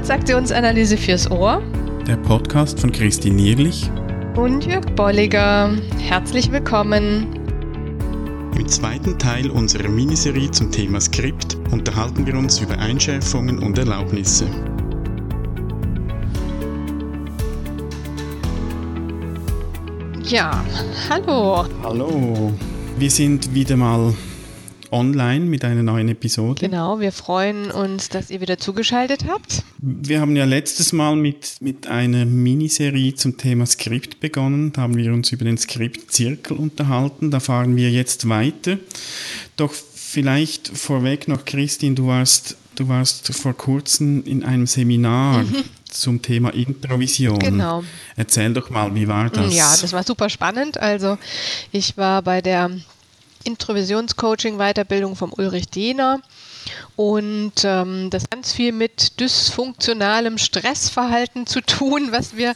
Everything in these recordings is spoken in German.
Transaktionsanalyse fürs Ohr. Der Podcast von Christine Nierlich und Jörg Bolliger. Herzlich willkommen. Im zweiten Teil unserer Miniserie zum Thema Skript unterhalten wir uns über Einschärfungen und Erlaubnisse. Ja, hallo. Hallo. Wir sind wieder mal online mit einer neuen Episode. Genau, wir freuen uns, dass ihr wieder zugeschaltet habt. Wir haben ja letztes Mal mit, mit einer Miniserie zum Thema Skript begonnen. Da haben wir uns über den Skriptzirkel unterhalten. Da fahren wir jetzt weiter. Doch vielleicht vorweg noch, Christine, du warst, du warst vor kurzem in einem Seminar. Mhm zum Thema Improvision. Genau. Erzähl doch mal, wie war das? Ja, das war super spannend. Also ich war bei der Introvisionscoaching-Weiterbildung vom Ulrich Dehner. Und ähm, das ganz viel mit dysfunktionalem Stressverhalten zu tun, was wir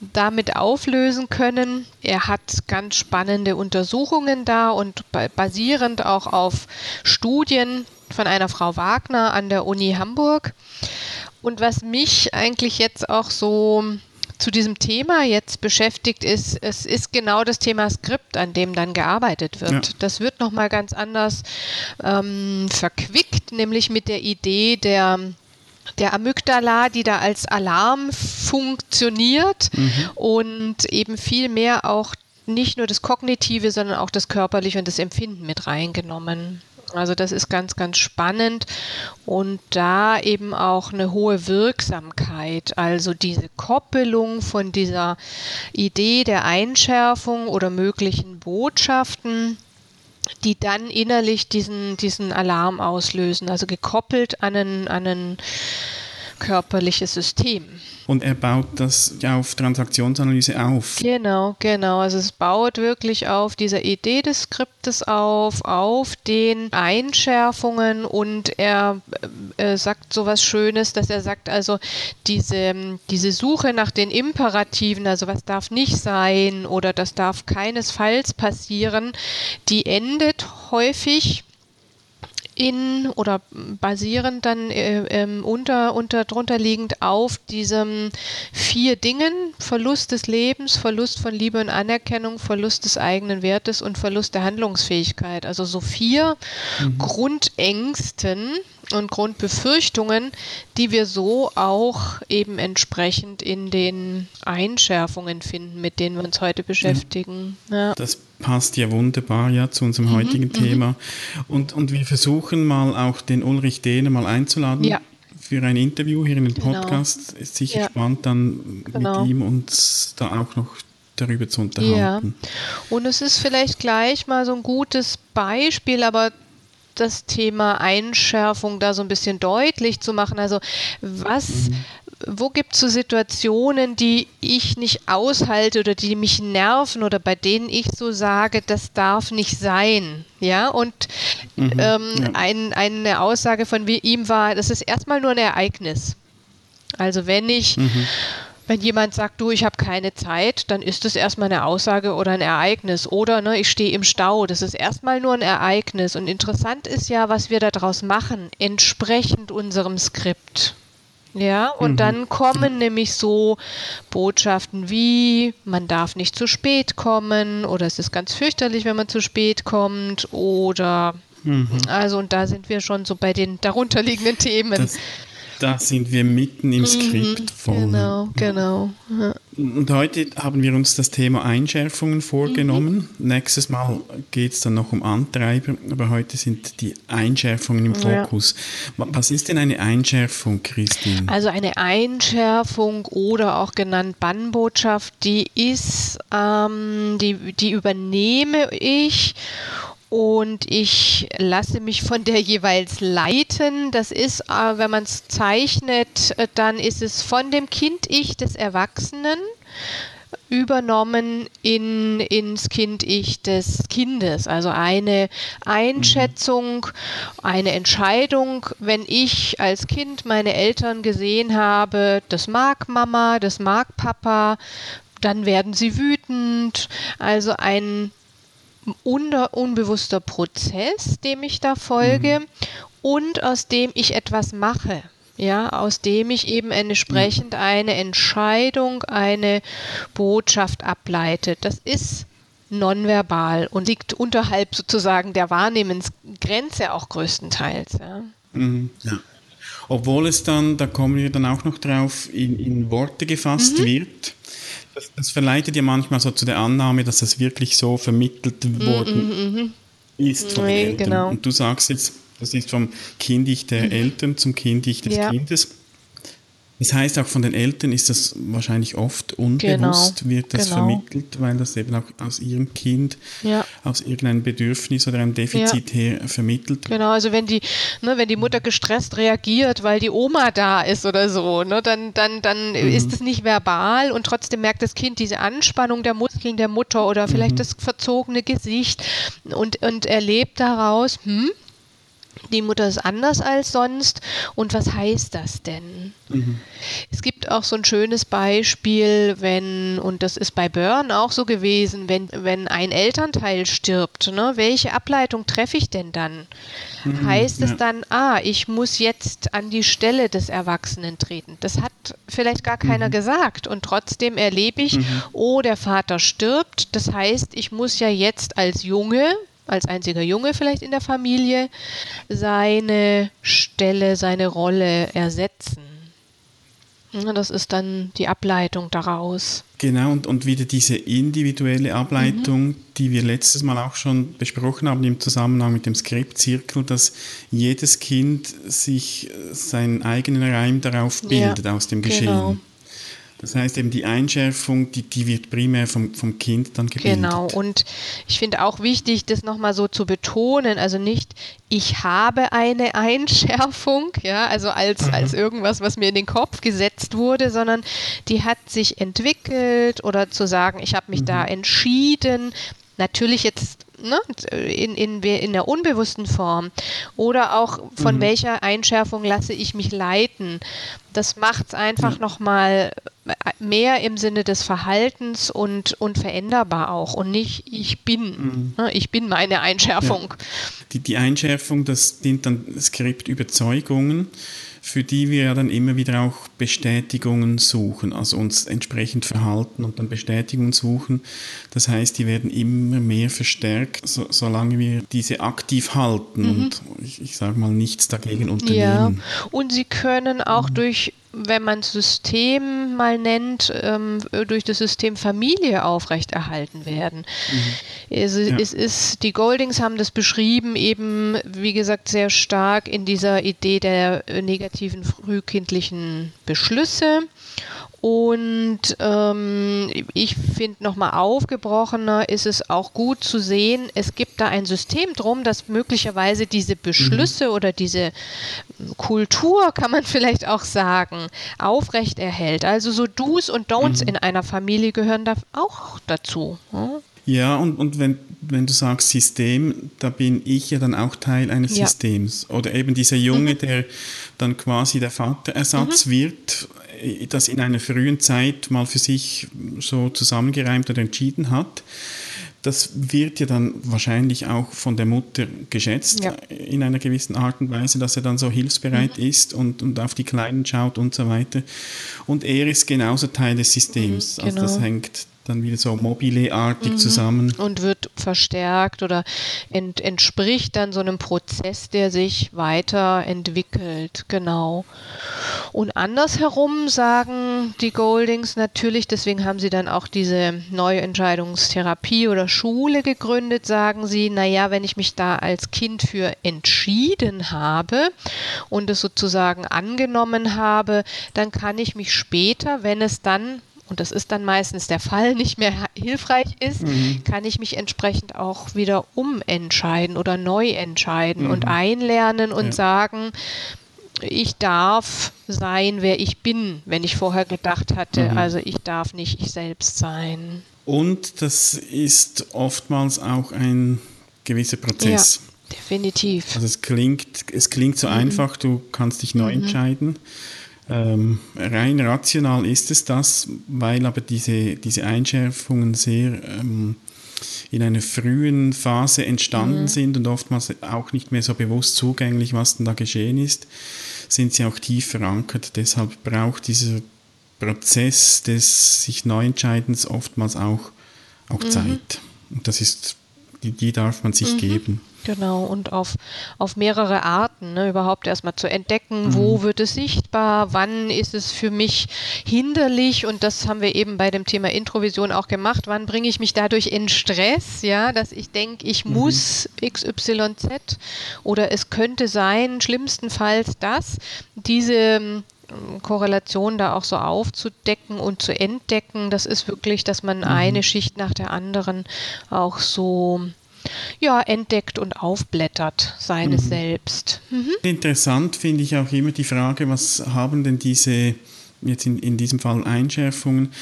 damit auflösen können. Er hat ganz spannende Untersuchungen da und basierend auch auf Studien von einer Frau Wagner an der Uni Hamburg. Und was mich eigentlich jetzt auch so zu diesem Thema jetzt beschäftigt ist, es ist genau das Thema Skript, an dem dann gearbeitet wird. Ja. Das wird nochmal ganz anders ähm, verquickt, nämlich mit der Idee der der Amygdala, die da als Alarm funktioniert mhm. und eben viel mehr auch nicht nur das Kognitive, sondern auch das Körperliche und das Empfinden mit reingenommen. Also das ist ganz, ganz spannend und da eben auch eine hohe Wirksamkeit. Also diese Koppelung von dieser Idee der Einschärfung oder möglichen Botschaften die dann innerlich diesen, diesen Alarm auslösen, also gekoppelt an ein, an ein körperliches System. Und er baut das ja auf Transaktionsanalyse auf. Genau, genau. Also es baut wirklich auf dieser Idee des Skriptes auf, auf den Einschärfungen und er äh, sagt so was Schönes, dass er sagt, also diese, diese Suche nach den Imperativen, also was darf nicht sein oder das darf keinesfalls passieren, die endet häufig in oder basierend dann äh, ähm, unter, unter drunter liegend auf diesen vier Dingen Verlust des Lebens, Verlust von Liebe und Anerkennung, Verlust des eigenen Wertes und Verlust der Handlungsfähigkeit. Also so vier mhm. Grundängsten und Grundbefürchtungen, die wir so auch eben entsprechend in den Einschärfungen finden, mit denen wir uns heute beschäftigen. Ja. Das passt ja wunderbar ja zu unserem mhm, heutigen mhm. Thema. Und, und wir versuchen mal auch den Ulrich Dehner mal einzuladen. Ja. Für ein Interview hier in den genau. Podcast. Ist sicher ja. spannend, dann genau. mit ihm uns da auch noch darüber zu unterhalten. Ja. Und es ist vielleicht gleich mal so ein gutes Beispiel, aber das Thema Einschärfung da so ein bisschen deutlich zu machen. Also was, mhm wo gibt es so Situationen, die ich nicht aushalte oder die mich nerven oder bei denen ich so sage, das darf nicht sein? Ja, und mhm, ähm, ja. Ein, eine Aussage von ihm war, das ist erstmal nur ein Ereignis. Also wenn ich, mhm. Wenn jemand sagt, du, ich habe keine Zeit, dann ist das erstmal eine Aussage oder ein Ereignis. Oder ne, ich stehe im Stau, das ist erstmal nur ein Ereignis. Und interessant ist ja, was wir daraus machen, entsprechend unserem Skript. Ja, und mhm. dann kommen nämlich so Botschaften wie, man darf nicht zu spät kommen oder es ist ganz fürchterlich, wenn man zu spät kommt oder mhm. also und da sind wir schon so bei den darunterliegenden Themen. Das, da sind wir mitten im mhm, Skript voll. Genau, genau. Ja. Und heute haben wir uns das Thema Einschärfungen vorgenommen. Mhm. Nächstes Mal geht es dann noch um Antreiber, aber heute sind die Einschärfungen im Fokus. Ja. Was ist denn eine Einschärfung, Christine? Also eine Einschärfung oder auch genannt Bannbotschaft, die ist, ähm, die, die übernehme ich und ich lasse mich von der jeweils leiten. Das ist, äh, wenn man es zeichnet, äh, dann ist es von dem Kind-Ich des Erwachsenen übernommen in, ins Kind-Ich des Kindes. Also eine Einschätzung, eine Entscheidung, wenn ich als Kind meine Eltern gesehen habe, das mag Mama, das mag Papa, dann werden sie wütend. Also ein unbewusster Prozess, dem ich da folge mhm. und aus dem ich etwas mache. ja, aus dem ich eben entsprechend eine Entscheidung, eine Botschaft ableite. Das ist nonverbal und liegt unterhalb sozusagen der Wahrnehmensgrenze auch größtenteils. Ja. Mhm. ja. Obwohl es dann, da kommen wir dann auch noch drauf, in, in Worte gefasst mhm. wird. Das, das, verleitet ja manchmal so zu der Annahme, dass das wirklich so vermittelt mhm, worden mhm, mhm. ist von nee, den Eltern. Genau. Und du sagst jetzt, das ist vom Kindig der mhm. Eltern zum Kindig des ja. Kindes. Das heißt, auch von den Eltern ist das wahrscheinlich oft unbewusst, genau, wird das genau. vermittelt, weil das eben auch aus ihrem Kind, ja. aus irgendeinem Bedürfnis oder einem Defizit ja. her vermittelt. Genau, also wenn die, ne, wenn die Mutter gestresst reagiert, weil die Oma da ist oder so, ne, dann, dann, dann mhm. ist es nicht verbal und trotzdem merkt das Kind diese Anspannung der Muskeln der Mutter oder vielleicht mhm. das verzogene Gesicht und, und erlebt daraus, hm, die Mutter ist anders als sonst. Und was heißt das denn? Mhm. Es gibt auch so ein schönes Beispiel, wenn, und das ist bei Burn auch so gewesen, wenn, wenn ein Elternteil stirbt, ne, welche Ableitung treffe ich denn dann? Mhm, heißt ja. es dann, ah, ich muss jetzt an die Stelle des Erwachsenen treten? Das hat vielleicht gar keiner mhm. gesagt. Und trotzdem erlebe ich, mhm. oh, der Vater stirbt. Das heißt, ich muss ja jetzt als Junge, als einziger Junge vielleicht in der Familie seine Stelle, seine Rolle ersetzen. Das ist dann die Ableitung daraus. Genau, und, und wieder diese individuelle Ableitung, mhm. die wir letztes Mal auch schon besprochen haben im Zusammenhang mit dem Skriptzirkel, dass jedes Kind sich seinen eigenen Reim darauf bildet ja, aus dem Geschehen. Genau. Das heißt eben die Einschärfung, die, die wird primär vom, vom Kind dann gebildet. Genau, und ich finde auch wichtig, das nochmal so zu betonen, also nicht, ich habe eine Einschärfung, ja, also als, mhm. als irgendwas, was mir in den Kopf gesetzt wurde, sondern die hat sich entwickelt oder zu sagen, ich habe mich mhm. da entschieden, natürlich jetzt ne, in, in, in der unbewussten Form oder auch von mhm. welcher Einschärfung lasse ich mich leiten. Das macht es einfach mhm. nochmal mehr im Sinne des Verhaltens und, und veränderbar auch und nicht ich bin. Mhm. Ne, ich bin meine Einschärfung. Ja. Die, die Einschärfung, das sind dann Skriptüberzeugungen für die wir ja dann immer wieder auch Bestätigungen suchen, also uns entsprechend verhalten und dann Bestätigungen suchen. Das heißt, die werden immer mehr verstärkt, so, solange wir diese aktiv halten mhm. und ich, ich sage mal nichts dagegen unternehmen. Ja, und sie können auch mhm. durch wenn man System mal nennt, ähm, durch das System Familie aufrechterhalten werden. Mhm. Es, ja. es, ist, die Goldings haben das beschrieben, eben, wie gesagt, sehr stark in dieser Idee der negativen frühkindlichen Beschlüsse und ähm, ich finde nochmal aufgebrochener ist es auch gut zu sehen, es gibt da ein System drum, das möglicherweise diese Beschlüsse mhm. oder diese Kultur, kann man vielleicht auch sagen, aufrechterhält. Also so Do's und Don'ts mhm. in einer Familie gehören da auch dazu. Hm? Ja, und, und wenn, wenn du sagst System, da bin ich ja dann auch Teil eines ja. Systems. Oder eben dieser Junge, mhm. der dann quasi der Vaterersatz mhm. wird, das in einer frühen Zeit mal für sich so zusammengereimt oder entschieden hat. Das wird ja dann wahrscheinlich auch von der Mutter geschätzt ja. in einer gewissen Art und Weise, dass er dann so hilfsbereit mhm. ist und, und auf die Kleinen schaut und so weiter. Und er ist genauso Teil des Systems. Mhm, genau. Also das genau. hängt dann wieder so mobile-artig mhm. zusammen. Und wird verstärkt oder ent, entspricht dann so einem Prozess, der sich weiterentwickelt, genau. Und andersherum sagen die Goldings natürlich, deswegen haben sie dann auch diese neue Entscheidungstherapie oder Schule gegründet, sagen sie, naja, wenn ich mich da als Kind für entschieden habe und es sozusagen angenommen habe, dann kann ich mich später, wenn es dann und das ist dann meistens der Fall, nicht mehr hilfreich ist, mhm. kann ich mich entsprechend auch wieder umentscheiden oder neu entscheiden mhm. und einlernen und ja. sagen, ich darf sein, wer ich bin, wenn ich vorher gedacht hatte, mhm. also ich darf nicht ich selbst sein. Und das ist oftmals auch ein gewisser Prozess. Ja, definitiv. Also es klingt, es klingt so mhm. einfach, du kannst dich neu mhm. entscheiden. Ähm, rein rational ist es das, weil aber diese, diese Einschärfungen sehr ähm, in einer frühen Phase entstanden mhm. sind und oftmals auch nicht mehr so bewusst zugänglich, was denn da geschehen ist, sind sie auch tief verankert. Deshalb braucht dieser Prozess des sich Neuentscheidens oftmals auch, auch mhm. Zeit. Und das ist, die, die darf man sich mhm. geben. Genau, und auf, auf mehrere Arten, ne, überhaupt erstmal zu entdecken, mhm. wo wird es sichtbar, wann ist es für mich hinderlich und das haben wir eben bei dem Thema Introvision auch gemacht, wann bringe ich mich dadurch in Stress, ja, dass ich denke, ich mhm. muss XYZ oder es könnte sein, schlimmstenfalls das, diese ähm, Korrelation da auch so aufzudecken und zu entdecken, das ist wirklich, dass man mhm. eine Schicht nach der anderen auch so ja, entdeckt und aufblättert seines mhm. Selbst. Mhm. Interessant finde ich auch immer die Frage, was haben denn diese jetzt in, in diesem Fall Einschärfungen,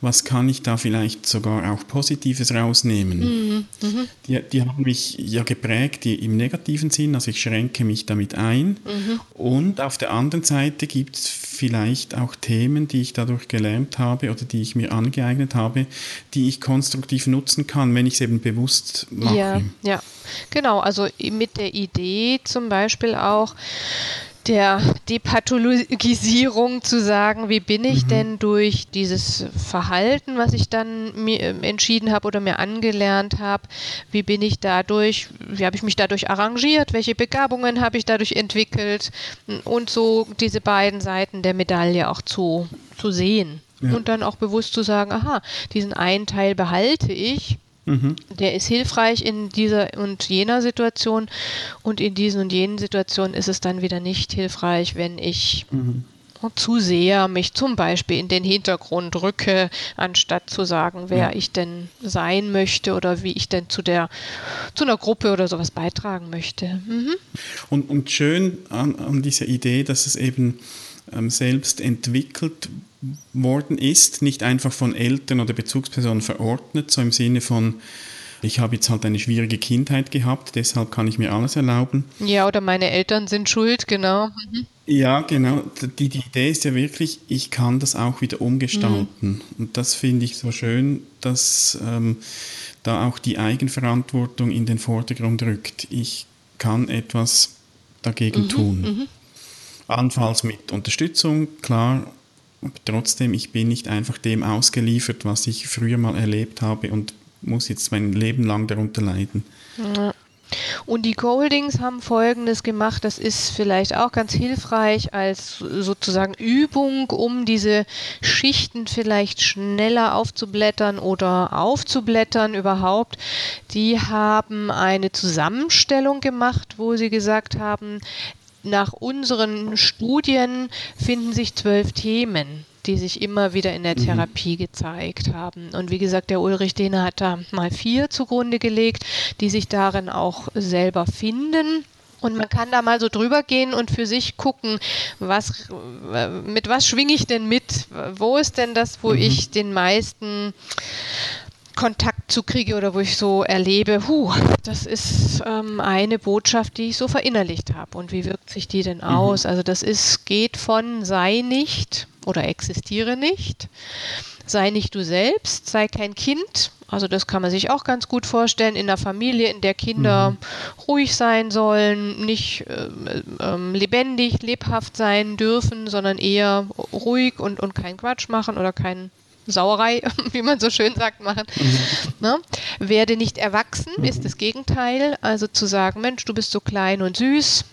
was kann ich da vielleicht sogar auch Positives rausnehmen? Mhm. Mhm. Die, die haben mich ja geprägt die, im negativen Sinn, also ich schränke mich damit ein. Mhm. Und auf der anderen Seite gibt es vielleicht auch Themen, die ich dadurch gelernt habe oder die ich mir angeeignet habe, die ich konstruktiv nutzen kann, wenn ich es eben bewusst mache. Ja, ja, genau. Also mit der Idee zum Beispiel auch, der Depathologisierung zu sagen, wie bin ich mhm. denn durch dieses Verhalten, was ich dann mir äh, entschieden habe oder mir angelernt habe, wie bin ich dadurch, wie habe ich mich dadurch arrangiert, welche Begabungen habe ich dadurch entwickelt und so diese beiden Seiten der Medaille auch zu, zu sehen. Ja. Und dann auch bewusst zu sagen, aha, diesen einen Teil behalte ich Mhm. Der ist hilfreich in dieser und jener Situation und in diesen und jenen Situationen ist es dann wieder nicht hilfreich, wenn ich mhm. zu sehr mich zum Beispiel in den Hintergrund rücke, anstatt zu sagen, wer ja. ich denn sein möchte oder wie ich denn zu der zu einer Gruppe oder sowas beitragen möchte. Mhm. Und, und schön an, an dieser Idee, dass es eben ähm, selbst entwickelt worden ist, nicht einfach von Eltern oder Bezugspersonen verordnet, so im Sinne von, ich habe jetzt halt eine schwierige Kindheit gehabt, deshalb kann ich mir alles erlauben. Ja, oder meine Eltern sind schuld, genau. Mhm. Ja, genau. Die, die Idee ist ja wirklich, ich kann das auch wieder umgestalten. Mhm. Und das finde ich so schön, dass ähm, da auch die Eigenverantwortung in den Vordergrund rückt. Ich kann etwas dagegen mhm. tun. Mhm. Anfalls mit Unterstützung, klar, trotzdem, ich bin nicht einfach dem ausgeliefert, was ich früher mal erlebt habe und muss jetzt mein Leben lang darunter leiden. Ja. Und die Goldings haben Folgendes gemacht, das ist vielleicht auch ganz hilfreich als sozusagen Übung, um diese Schichten vielleicht schneller aufzublättern oder aufzublättern überhaupt. Die haben eine Zusammenstellung gemacht, wo sie gesagt haben, nach unseren Studien finden sich zwölf Themen, die sich immer wieder in der mhm. Therapie gezeigt haben. Und wie gesagt, der Ulrich Dehne hat da mal vier zugrunde gelegt, die sich darin auch selber finden. Und man kann da mal so drüber gehen und für sich gucken, was, mit was schwinge ich denn mit? Wo ist denn das, wo mhm. ich den meisten Kontakt zu kriege oder wo ich so erlebe, huh, das ist ähm, eine Botschaft, die ich so verinnerlicht habe. Und wie wirkt sich die denn mhm. aus? Mhm. Also das ist, geht von sei nicht oder existiere nicht, sei nicht du selbst, sei kein Kind. Also das kann man sich auch ganz gut vorstellen in einer Familie, in der Kinder mhm. ruhig sein sollen, nicht äh, äh, lebendig, lebhaft sein dürfen, sondern eher ruhig und, und keinen Quatsch machen oder keinen Sauerei, wie man so schön sagt, machen. Mhm. Ne? Werde nicht erwachsen mhm. ist das Gegenteil. Also zu sagen, Mensch, du bist so klein und süß,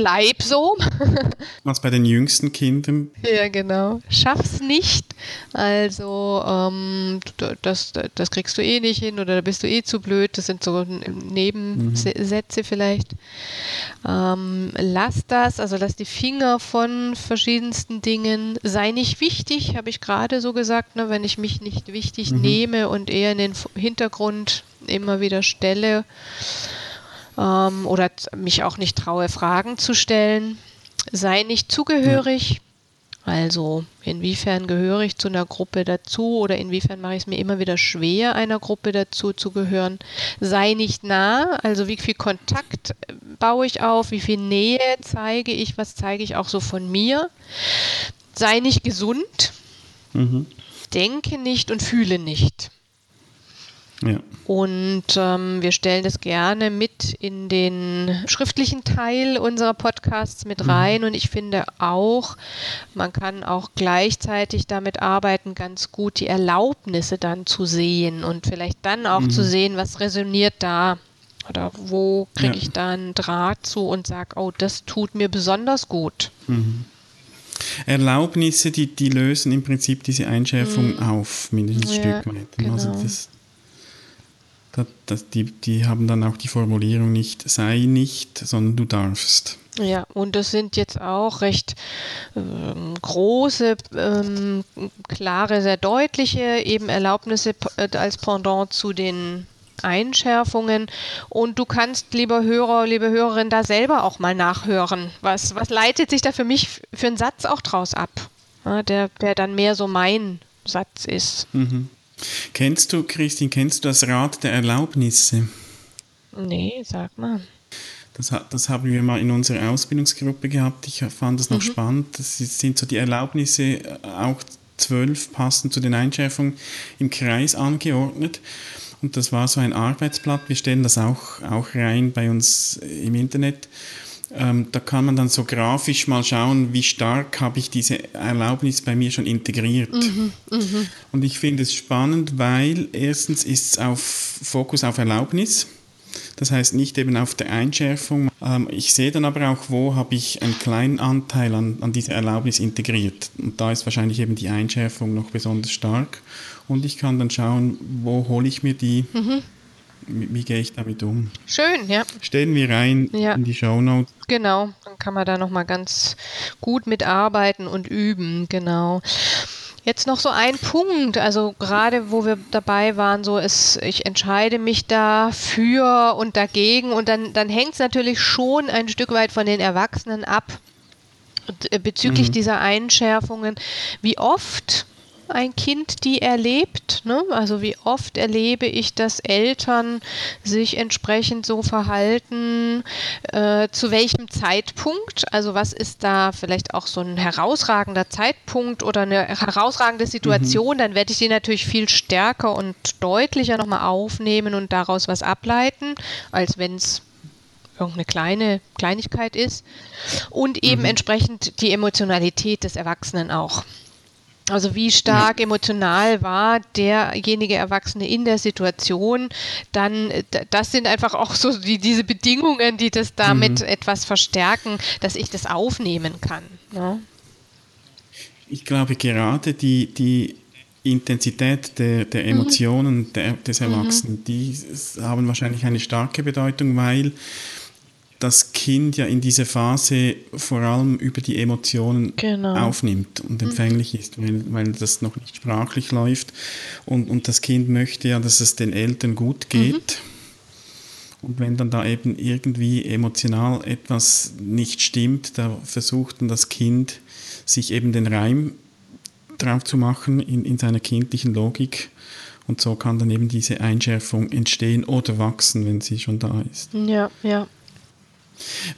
bleib so. Was bei den jüngsten Kindern? Ja, genau. Schaff's nicht. Also, ähm, das, das kriegst du eh nicht hin oder da bist du eh zu blöd. Das sind so Nebensätze mhm. vielleicht. Ähm, lass das, also lass die Finger von verschiedensten Dingen. Sei nicht wichtig, habe ich gerade so gesagt, ne, wenn ich mich nicht wichtig mhm. nehme und eher in den Hintergrund immer wieder stelle ähm, oder mich auch nicht traue, Fragen zu stellen. Sei nicht zugehörig. Ja. Also inwiefern gehöre ich zu einer Gruppe dazu oder inwiefern mache ich es mir immer wieder schwer, einer Gruppe dazu zu gehören. Sei nicht nah, also wie viel Kontakt äh, baue ich auf, wie viel Nähe zeige ich, was zeige ich auch so von mir. Sei nicht gesund, mhm. denke nicht und fühle nicht. Ja. Und ähm, wir stellen das gerne mit in den schriftlichen Teil unserer Podcasts mit mhm. rein. Mhm. Und ich finde auch, man kann auch gleichzeitig damit arbeiten, ganz gut die Erlaubnisse dann zu sehen und vielleicht dann auch mhm. zu sehen, was resoniert da. Oder wo kriege ja. ich da einen Draht zu und sage, oh, das tut mir besonders gut. Mhm. Erlaubnisse, die, die lösen im Prinzip diese Einschärfung mhm. auf, mindestens ein ja, Stück weit. Genau. Also das, das, das, die, die haben dann auch die Formulierung nicht sei nicht, sondern du darfst. Ja, und das sind jetzt auch recht ähm, große, ähm, klare, sehr deutliche eben Erlaubnisse äh, als Pendant zu den Einschärfungen. Und du kannst, lieber Hörer, liebe Hörerin, da selber auch mal nachhören. Was, was leitet sich da für mich für einen Satz auch draus ab? Ja, der, der dann mehr so mein Satz ist. Mhm. Kennst du, Christine, kennst du das Rad der Erlaubnisse? Nee, sag mal. Das, das, haben wir mal in unserer Ausbildungsgruppe gehabt. Ich fand das noch mhm. spannend. Das sind so die Erlaubnisse, äh, auch zwölf passend zu den Einschärfungen im Kreis angeordnet. Und das war so ein Arbeitsblatt. Wir stellen das auch, auch rein bei uns im Internet. Ähm, da kann man dann so grafisch mal schauen, wie stark habe ich diese Erlaubnis bei mir schon integriert. Mhm, mh. Und ich finde es spannend, weil erstens ist es auf Fokus auf Erlaubnis. Das heißt nicht eben auf der Einschärfung. Ähm, ich sehe dann aber auch, wo habe ich einen kleinen Anteil an, an dieser Erlaubnis integriert. Und da ist wahrscheinlich eben die Einschärfung noch besonders stark und ich kann dann schauen, wo hole ich mir die, mhm. Wie, wie, gehe ich damit um. Schön, ja. Stellen wir rein ja. in die Show Notes. Genau, dann kann man da nochmal ganz gut mitarbeiten und üben, genau. Jetzt noch so ein Punkt, also gerade wo wir dabei waren, so ist, ich entscheide mich da für und dagegen und dann, dann hängt es natürlich schon ein Stück weit von den Erwachsenen ab bezüglich mhm. dieser Einschärfungen. Wie oft ein Kind die erlebt. Ne? Also wie oft erlebe ich, dass Eltern sich entsprechend so verhalten, äh, zu welchem Zeitpunkt, also was ist da vielleicht auch so ein herausragender Zeitpunkt oder eine herausragende Situation, mhm. dann werde ich die natürlich viel stärker und deutlicher nochmal aufnehmen und daraus was ableiten, als wenn es irgendeine kleine Kleinigkeit ist. Und eben mhm. entsprechend die Emotionalität des Erwachsenen auch. Also wie stark ja. emotional war derjenige Erwachsene in der Situation, dann das sind einfach auch so die, diese Bedingungen, die das damit mhm. etwas verstärken, dass ich das aufnehmen kann. Ne? Ich glaube gerade die, die Intensität der, der mhm. Emotionen mhm. der, des Erwachsenen, mhm. die haben wahrscheinlich eine starke Bedeutung, weil das Kind ja in dieser Phase vor allem über die Emotionen genau. aufnimmt und mhm. empfänglich ist, weil, weil das noch nicht sprachlich läuft. Und, und das Kind möchte ja, dass es den Eltern gut geht. Mhm. Und wenn dann da eben irgendwie emotional etwas nicht stimmt, da versucht dann das Kind sich eben den Reim drauf zu machen in, in seiner kindlichen Logik. Und so kann dann eben diese Einschärfung entstehen oder wachsen, wenn sie schon da ist. Ja, ja.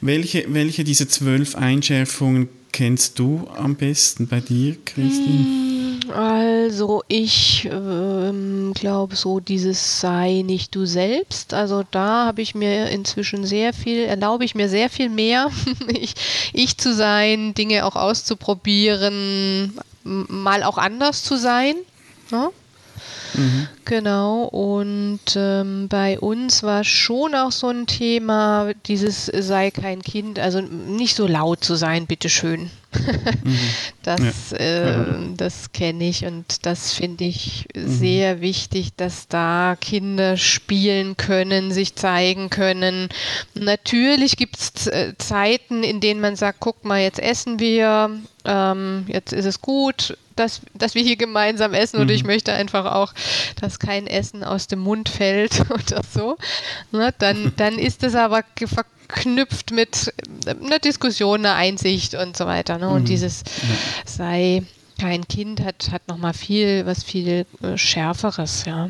Welche, welche dieser zwölf Einschärfungen kennst du am besten bei dir, Christine? Hm, also ich ähm, glaube so dieses sei nicht du selbst. Also da habe ich mir inzwischen sehr viel, erlaube ich mir sehr viel mehr, ich, ich zu sein, Dinge auch auszuprobieren, mal auch anders zu sein. Ne? Mhm. Genau, und ähm, bei uns war schon auch so ein Thema, dieses sei kein Kind, also nicht so laut zu sein, bitteschön. mhm. Das, ja. äh, das kenne ich und das finde ich mhm. sehr wichtig, dass da Kinder spielen können, sich zeigen können. Natürlich gibt es äh, Zeiten, in denen man sagt, guck mal, jetzt essen wir, ähm, jetzt ist es gut, dass, dass wir hier gemeinsam essen mhm. und ich möchte einfach auch, dass kein Essen aus dem Mund fällt oder so. Ne, dann, dann ist es aber verknüpft mit einer Diskussion, einer Einsicht und so weiter. Ne? Und mhm. dieses sei kein Kind hat, hat nochmal viel, was viel äh, Schärferes, ja.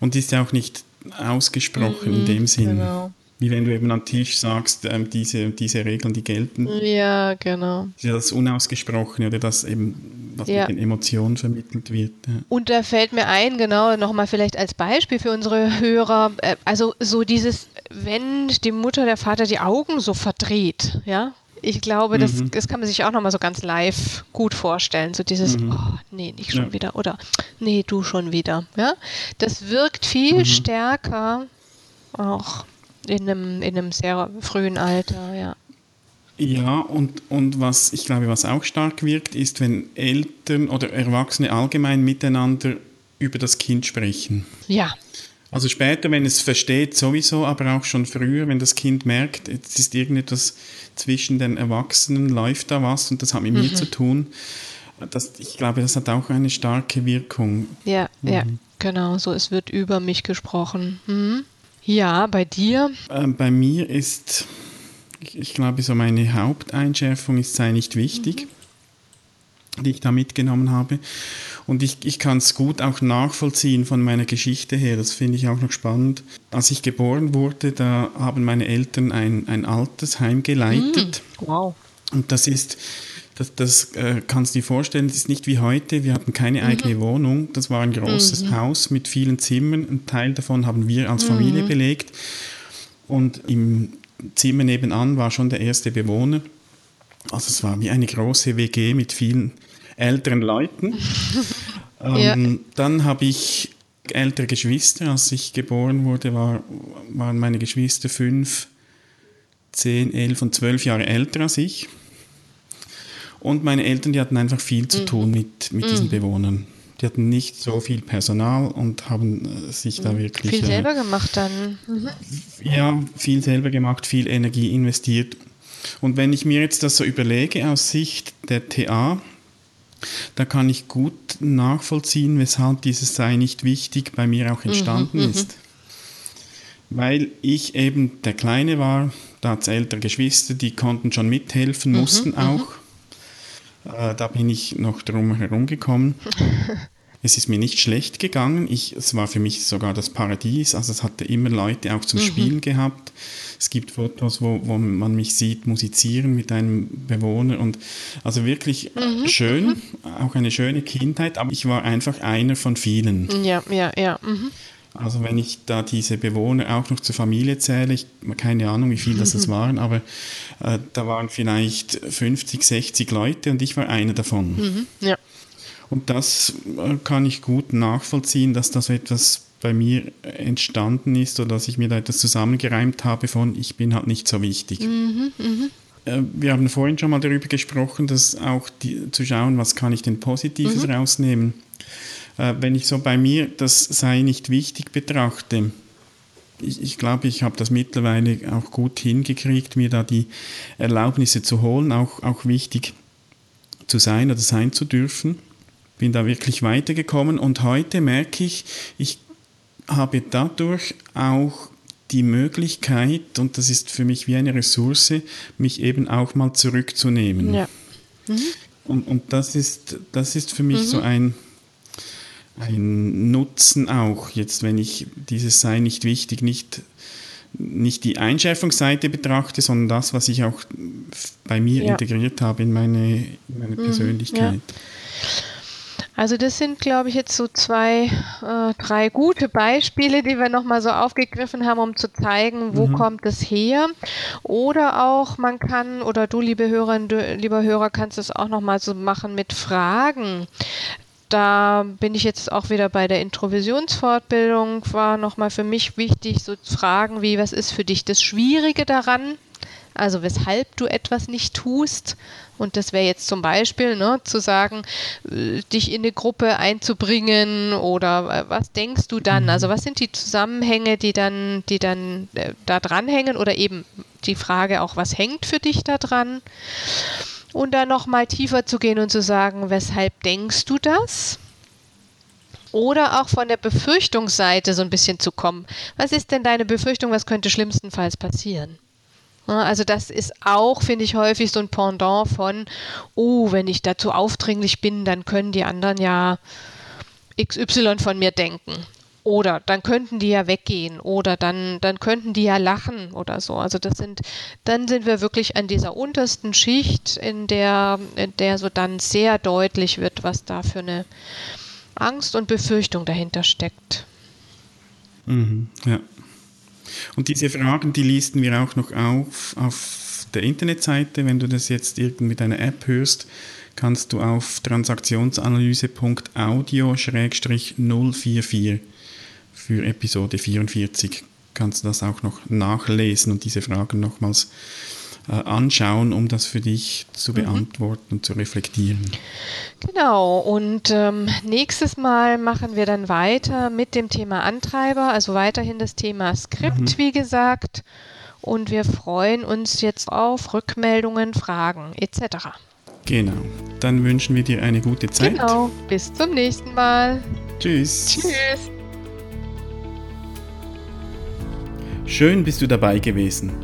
Und ist ja auch nicht ausgesprochen mhm, in dem Sinn. Genau. Wie wenn du eben am Tisch sagst, ähm, diese, diese Regeln, die gelten. Ja, genau. Das unausgesprochen oder das eben was ja. mit den Emotionen vermittelt wird. Ja. Und da fällt mir ein, genau, nochmal vielleicht als Beispiel für unsere Hörer, äh, also so dieses, wenn die Mutter, der Vater die Augen so verdreht, ja, ich glaube, das, mhm. das kann man sich auch nochmal so ganz live gut vorstellen. So dieses, mhm. oh, nee, nicht schon ja. wieder oder nee, du schon wieder. Ja? Das wirkt viel mhm. stärker auch in einem, in einem sehr frühen Alter, ja. Ja, und, und was ich glaube, was auch stark wirkt, ist, wenn Eltern oder Erwachsene allgemein miteinander über das Kind sprechen. Ja. Also später, wenn es versteht, sowieso, aber auch schon früher, wenn das Kind merkt, jetzt ist irgendetwas zwischen den Erwachsenen, läuft da was und das hat mit mhm. mir zu tun. Das, ich glaube, das hat auch eine starke Wirkung. Ja, mhm. ja, genau, so es wird über mich gesprochen. Mhm. Ja, bei dir? Ähm, bei mir ist ich glaube, so meine Haupteinschärfung ist, sei nicht wichtig, mhm. die ich da mitgenommen habe. Und ich, ich kann es gut auch nachvollziehen von meiner Geschichte her. Das finde ich auch noch spannend. Als ich geboren wurde, da haben meine Eltern ein, ein Altersheim geleitet. Mhm. Wow. Und das ist, das, das äh, kannst du dir vorstellen, das ist nicht wie heute. Wir hatten keine mhm. eigene Wohnung. Das war ein großes mhm. Haus mit vielen Zimmern. Ein Teil davon haben wir als Familie mhm. belegt. Und im Zimmer nebenan war schon der erste Bewohner. Also es war wie eine große WG mit vielen älteren Leuten. ähm, ja. Dann habe ich ältere Geschwister. Als ich geboren wurde, war, waren meine Geschwister fünf, zehn, elf und zwölf Jahre älter als ich. Und meine Eltern, die hatten einfach viel zu mhm. tun mit, mit mhm. diesen Bewohnern. Die hatten nicht so viel Personal und haben äh, sich da mhm. wirklich. Viel äh, selber gemacht dann. Mhm. Ja, viel selber gemacht, viel Energie investiert. Und wenn ich mir jetzt das so überlege aus Sicht der TA, da kann ich gut nachvollziehen, weshalb dieses Sei nicht wichtig bei mir auch entstanden mhm, mhm. ist. Weil ich eben der Kleine war, da hat es ältere Geschwister, die konnten schon mithelfen, mhm, mussten mhm, auch. Äh, da bin ich noch drum herum gekommen. es ist mir nicht schlecht gegangen. Ich, es war für mich sogar das Paradies. Also es hatte immer Leute auch zum mhm. Spielen gehabt. Es gibt Fotos, wo, wo man mich sieht musizieren mit einem Bewohner und also wirklich mhm. schön, mhm. auch eine schöne Kindheit. Aber ich war einfach einer von vielen. Ja, ja, ja. Mhm. Also wenn ich da diese Bewohner auch noch zur Familie zähle, ich keine Ahnung, wie viel das es waren, aber äh, da waren vielleicht 50, 60 Leute und ich war einer davon. Mhm, ja. Und das äh, kann ich gut nachvollziehen, dass das etwas bei mir entstanden ist oder dass ich mir da etwas zusammengereimt habe von, ich bin halt nicht so wichtig. Mhm, mh. Äh, wir haben vorhin schon mal darüber gesprochen, dass auch die, zu schauen, was kann ich denn Positives mhm. rausnehmen äh, wenn ich so bei mir das sei nicht wichtig betrachte, ich, ich glaube, ich habe das mittlerweile auch gut hingekriegt, mir da die Erlaubnisse zu holen, auch, auch wichtig zu sein oder sein zu dürfen. Bin da wirklich weitergekommen und heute merke ich, ich habe dadurch auch die Möglichkeit, und das ist für mich wie eine Ressource, mich eben auch mal zurückzunehmen. Ja. Mhm. Und, und das, ist, das ist für mich mhm. so ein, ein Nutzen auch, jetzt wenn ich dieses sei nicht wichtig, nicht, nicht die Einschärfungsseite betrachte, sondern das, was ich auch bei mir ja. integriert habe in meine, in meine mhm, Persönlichkeit. Ja. Also das sind, glaube ich, jetzt so zwei, äh, drei gute Beispiele, die wir nochmal so aufgegriffen haben, um zu zeigen, wo mhm. kommt es her. Oder auch, man kann, oder du, liebe Hörerin, du, lieber Hörer, kannst es auch nochmal so machen mit Fragen da bin ich jetzt auch wieder bei der Introvisionsfortbildung, war nochmal für mich wichtig, so Fragen wie, was ist für dich das Schwierige daran? Also weshalb du etwas nicht tust. Und das wäre jetzt zum Beispiel ne, zu sagen, äh, dich in eine Gruppe einzubringen oder äh, was denkst du dann? Also was sind die Zusammenhänge, die dann, die dann äh, da dranhängen oder eben die Frage auch, was hängt für dich da dran? und dann noch mal tiefer zu gehen und zu sagen, weshalb denkst du das? Oder auch von der Befürchtungsseite so ein bisschen zu kommen. Was ist denn deine Befürchtung, was könnte schlimmstenfalls passieren? Also das ist auch, finde ich, häufig so ein Pendant von, oh, wenn ich dazu aufdringlich bin, dann können die anderen ja XY von mir denken. Oder dann könnten die ja weggehen oder dann, dann könnten die ja lachen oder so. Also das sind, dann sind wir wirklich an dieser untersten Schicht, in der, in der so dann sehr deutlich wird, was da für eine Angst und Befürchtung dahinter steckt. Mhm, ja. Und diese Fragen, die listen wir auch noch auf auf der Internetseite. Wenn du das jetzt irgendwie mit einer App hörst, kannst du auf transaktionsanalyse.audio-044 für Episode 44 kannst du das auch noch nachlesen und diese Fragen nochmals anschauen, um das für dich zu mhm. beantworten mhm. und zu reflektieren. Genau, und ähm, nächstes Mal machen wir dann weiter mit dem Thema Antreiber, also weiterhin das Thema Skript, mhm. wie gesagt. Und wir freuen uns jetzt auf Rückmeldungen, Fragen etc. Genau, dann wünschen wir dir eine gute Zeit. Genau, bis zum nächsten Mal. Tschüss. Tschüss. Schön bist du dabei gewesen.